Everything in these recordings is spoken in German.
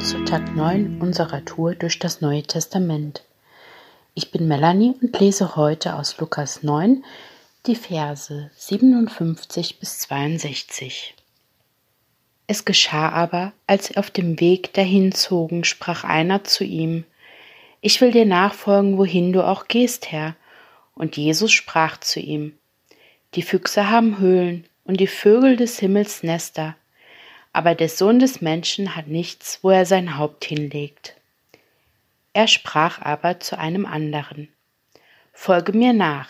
zu Tag 9 unserer Tour durch das Neue Testament. Ich bin Melanie und lese heute aus Lukas 9 die Verse 57 bis 62. Es geschah aber, als sie auf dem Weg dahin zogen, sprach einer zu ihm, Ich will dir nachfolgen, wohin du auch gehst, Herr. Und Jesus sprach zu ihm, Die Füchse haben Höhlen und die Vögel des Himmels Nester, aber der Sohn des Menschen hat nichts, wo er sein Haupt hinlegt. Er sprach aber zu einem anderen, Folge mir nach.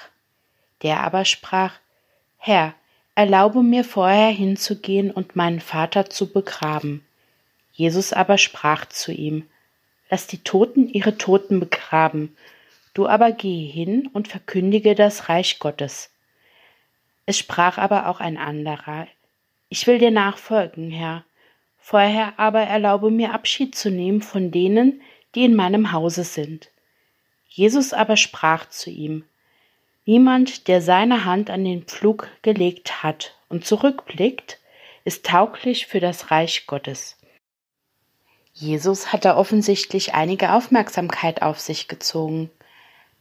Der aber sprach, Herr, erlaube mir vorher hinzugehen und meinen Vater zu begraben. Jesus aber sprach zu ihm, Lass die Toten ihre Toten begraben, du aber gehe hin und verkündige das Reich Gottes. Es sprach aber auch ein anderer, ich will dir nachfolgen, Herr. Vorher aber erlaube mir Abschied zu nehmen von denen, die in meinem Hause sind. Jesus aber sprach zu ihm, Niemand, der seine Hand an den Pflug gelegt hat und zurückblickt, ist tauglich für das Reich Gottes. Jesus hatte offensichtlich einige Aufmerksamkeit auf sich gezogen,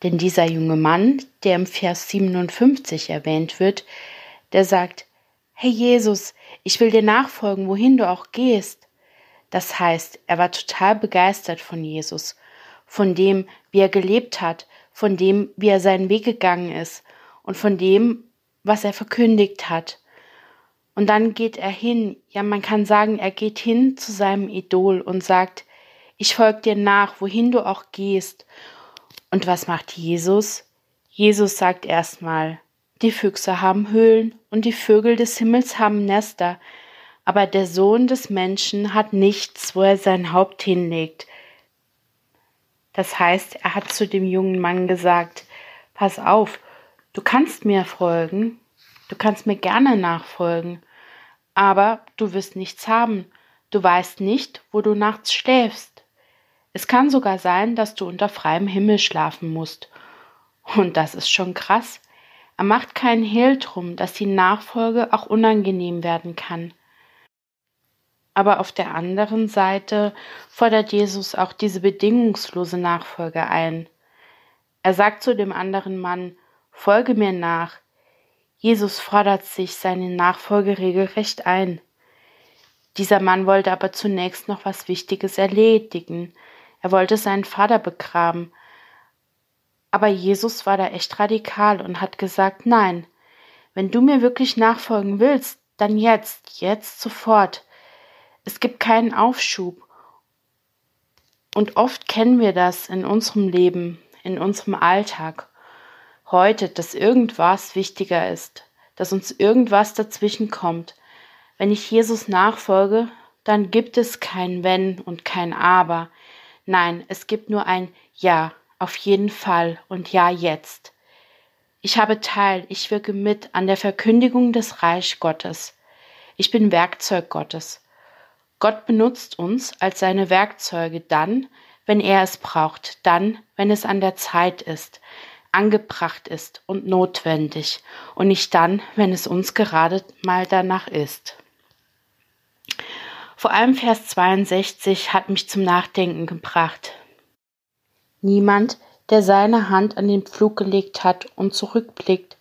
denn dieser junge Mann, der im Vers 57 erwähnt wird, der sagt, Hey Jesus, ich will dir nachfolgen, wohin du auch gehst. Das heißt, er war total begeistert von Jesus, von dem, wie er gelebt hat, von dem, wie er seinen Weg gegangen ist und von dem, was er verkündigt hat. Und dann geht er hin, ja man kann sagen, er geht hin zu seinem Idol und sagt, ich folge dir nach, wohin du auch gehst. Und was macht Jesus? Jesus sagt erstmal, die Füchse haben Höhlen und die Vögel des Himmels haben Nester, aber der Sohn des Menschen hat nichts, wo er sein Haupt hinlegt. Das heißt, er hat zu dem jungen Mann gesagt, pass auf, du kannst mir folgen, du kannst mir gerne nachfolgen, aber du wirst nichts haben, du weißt nicht, wo du nachts schläfst. Es kann sogar sein, dass du unter freiem Himmel schlafen musst. Und das ist schon krass. Er macht keinen Hehl drum, dass die Nachfolge auch unangenehm werden kann. Aber auf der anderen Seite fordert Jesus auch diese bedingungslose Nachfolge ein. Er sagt zu dem anderen Mann, Folge mir nach. Jesus fordert sich seine Nachfolge regelrecht ein. Dieser Mann wollte aber zunächst noch was Wichtiges erledigen. Er wollte seinen Vater begraben, aber Jesus war da echt radikal und hat gesagt, nein, wenn du mir wirklich nachfolgen willst, dann jetzt, jetzt sofort. Es gibt keinen Aufschub. Und oft kennen wir das in unserem Leben, in unserem Alltag. Heute, dass irgendwas wichtiger ist, dass uns irgendwas dazwischen kommt. Wenn ich Jesus nachfolge, dann gibt es kein Wenn und kein Aber. Nein, es gibt nur ein Ja, auf jeden Fall und ja jetzt. Ich habe teil, ich wirke mit an der Verkündigung des Reich Gottes. Ich bin Werkzeug Gottes. Gott benutzt uns als seine Werkzeuge dann, wenn er es braucht, dann, wenn es an der Zeit ist, angebracht ist und notwendig und nicht dann, wenn es uns gerade mal danach ist. Vor allem Vers 62 hat mich zum Nachdenken gebracht. Niemand, der seine Hand an den Pflug gelegt hat und zurückblickt,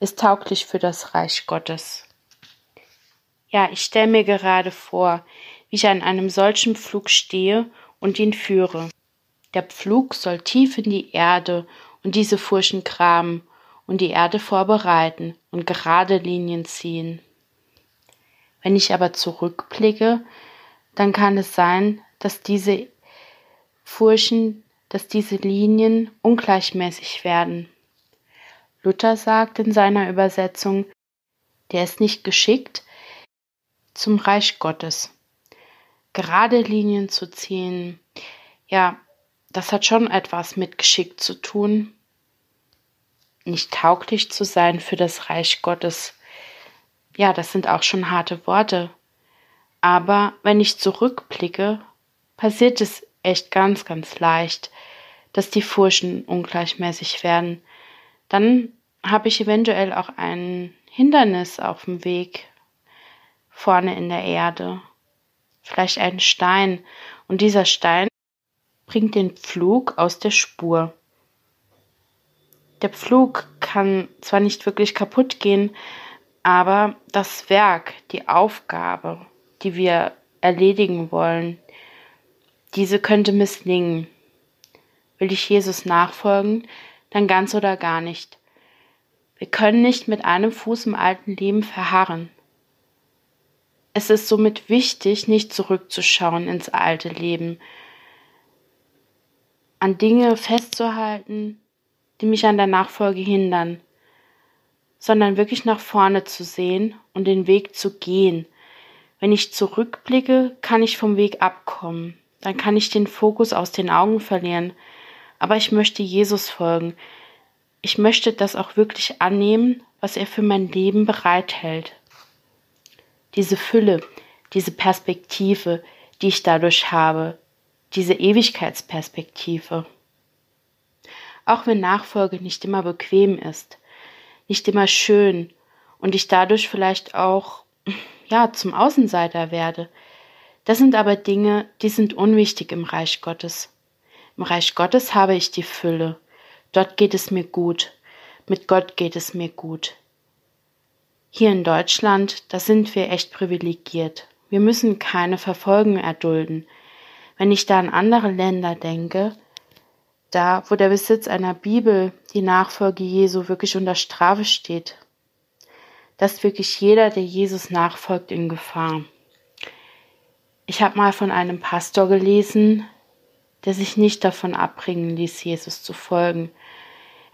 ist tauglich für das Reich Gottes. Ja, ich stelle mir gerade vor, wie ich an einem solchen Pflug stehe und ihn führe. Der Pflug soll tief in die Erde und diese Furchen graben und die Erde vorbereiten und gerade Linien ziehen. Wenn ich aber zurückblicke, dann kann es sein, dass diese Furchen dass diese Linien ungleichmäßig werden. Luther sagt in seiner Übersetzung, der ist nicht geschickt zum Reich Gottes. Gerade Linien zu ziehen, ja, das hat schon etwas mit Geschick zu tun. Nicht tauglich zu sein für das Reich Gottes. Ja, das sind auch schon harte Worte. Aber wenn ich zurückblicke, passiert es echt ganz, ganz leicht, dass die Furchen ungleichmäßig werden. Dann habe ich eventuell auch ein Hindernis auf dem Weg vorne in der Erde. Vielleicht einen Stein. Und dieser Stein bringt den Pflug aus der Spur. Der Pflug kann zwar nicht wirklich kaputt gehen, aber das Werk, die Aufgabe, die wir erledigen wollen, diese könnte misslingen. Will ich Jesus nachfolgen, dann ganz oder gar nicht. Wir können nicht mit einem Fuß im alten Leben verharren. Es ist somit wichtig, nicht zurückzuschauen ins alte Leben, an Dinge festzuhalten, die mich an der Nachfolge hindern, sondern wirklich nach vorne zu sehen und den Weg zu gehen. Wenn ich zurückblicke, kann ich vom Weg abkommen, dann kann ich den Fokus aus den Augen verlieren, aber ich möchte Jesus folgen, ich möchte das auch wirklich annehmen, was er für mein Leben bereithält. Diese Fülle, diese Perspektive, die ich dadurch habe, diese Ewigkeitsperspektive. Auch wenn Nachfolge nicht immer bequem ist, nicht immer schön und ich dadurch vielleicht auch ja zum Außenseiter werde. Das sind aber Dinge, die sind unwichtig im Reich Gottes. Reich Gottes habe ich die Fülle. Dort geht es mir gut. Mit Gott geht es mir gut. Hier in Deutschland, da sind wir echt privilegiert. Wir müssen keine Verfolgung erdulden. Wenn ich da an andere Länder denke, da wo der Besitz einer Bibel, die Nachfolge Jesu wirklich unter Strafe steht, da ist wirklich jeder, der Jesus nachfolgt, in Gefahr. Ich habe mal von einem Pastor gelesen, der sich nicht davon abbringen ließ, Jesus zu folgen.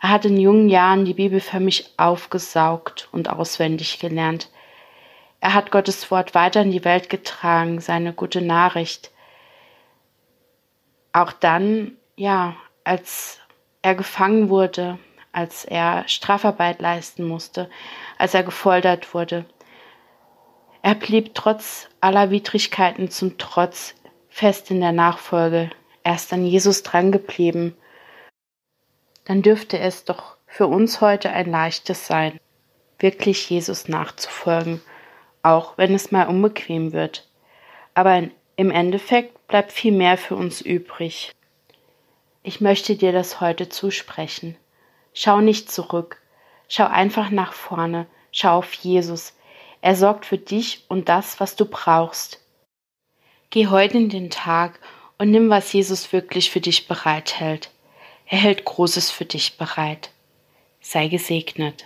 Er hat in jungen Jahren die Bibel für mich aufgesaugt und auswendig gelernt. Er hat Gottes Wort weiter in die Welt getragen, seine gute Nachricht. Auch dann, ja, als er gefangen wurde, als er Strafarbeit leisten musste, als er gefoltert wurde. Er blieb trotz aller Widrigkeiten zum Trotz fest in der Nachfolge. Er ist an Jesus drangeblieben dann dürfte es doch für uns heute ein leichtes sein, wirklich Jesus nachzufolgen, auch wenn es mal unbequem wird. Aber im Endeffekt bleibt viel mehr für uns übrig. Ich möchte dir das heute zusprechen. Schau nicht zurück, schau einfach nach vorne, schau auf Jesus. Er sorgt für dich und das, was du brauchst. Geh heute in den Tag und nimm, was Jesus wirklich für dich bereithält. Er hält Großes für dich bereit. Sei gesegnet.